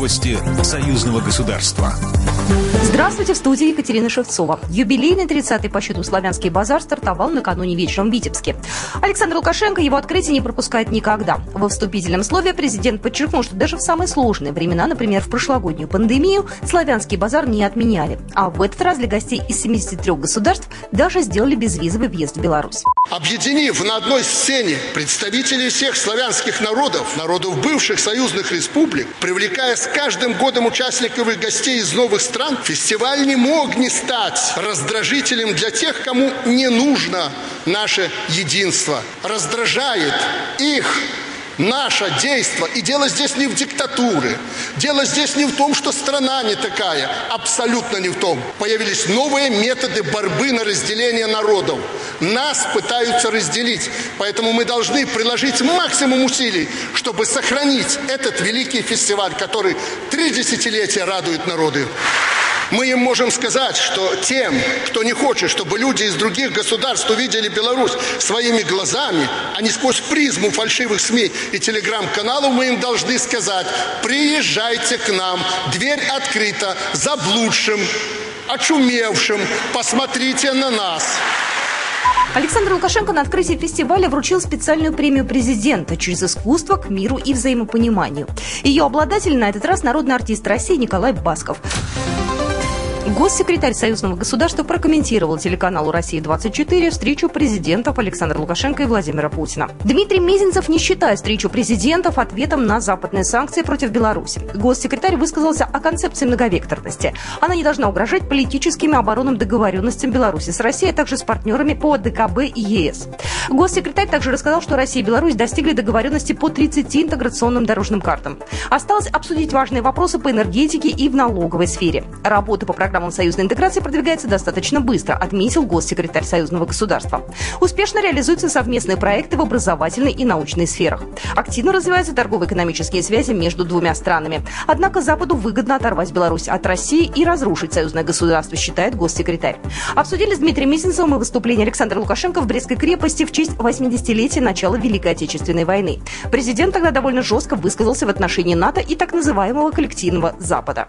Новости союзного государства. Здравствуйте, в студии Екатерина Шевцова. Юбилейный 30-й по счету «Славянский базар» стартовал накануне вечером в Витебске. Александр Лукашенко его открытие не пропускает никогда. Во вступительном слове президент подчеркнул, что даже в самые сложные времена, например, в прошлогоднюю пандемию, «Славянский базар» не отменяли. А в этот раз для гостей из 73 государств даже сделали безвизовый въезд в Беларусь. Объединив на одной сцене представителей всех славянских народов, народов бывших союзных республик, привлекая с каждым годом участников и гостей из новых стран, фестиваль не мог не стать раздражителем для тех, кому не нужно наше единство. Раздражает их наше действо. И дело здесь не в диктатуре. Дело здесь не в том, что страна не такая. Абсолютно не в том. Появились новые методы борьбы на разделение народов. Нас пытаются разделить. Поэтому мы должны приложить максимум усилий, чтобы сохранить этот великий фестиваль, который три десятилетия радует народы. Мы им можем сказать, что тем, кто не хочет, чтобы люди из других государств увидели Беларусь своими глазами, а не сквозь призму фальшивых СМИ и телеграм-каналов, мы им должны сказать, приезжайте к нам, дверь открыта, заблудшим, очумевшим, посмотрите на нас. Александр Лукашенко на открытии фестиваля вручил специальную премию президента через искусство к миру и взаимопониманию. Ее обладатель на этот раз народный артист России Николай Басков. Госсекретарь Союзного государства прокомментировал телеканалу «Россия-24» встречу президентов Александра Лукашенко и Владимира Путина. Дмитрий Мизинцев не считает встречу президентов ответом на западные санкции против Беларуси. Госсекретарь высказался о концепции многовекторности. Она не должна угрожать политическим и оборонным договоренностям Беларуси с Россией, а также с партнерами по ДКБ и ЕС. Госсекретарь также рассказал, что Россия и Беларусь достигли договоренности по 30 интеграционным дорожным картам. Осталось обсудить важные вопросы по энергетике и в налоговой сфере. Работа по программе программам союзной интеграции продвигается достаточно быстро, отметил госсекретарь союзного государства. Успешно реализуются совместные проекты в образовательной и научной сферах. Активно развиваются торгово-экономические связи между двумя странами. Однако Западу выгодно оторвать Беларусь от России и разрушить союзное государство, считает госсекретарь. Обсудили с Дмитрием Мизинцевым и выступление Александра Лукашенко в Брестской крепости в честь 80-летия начала Великой Отечественной войны. Президент тогда довольно жестко высказался в отношении НАТО и так называемого коллективного Запада.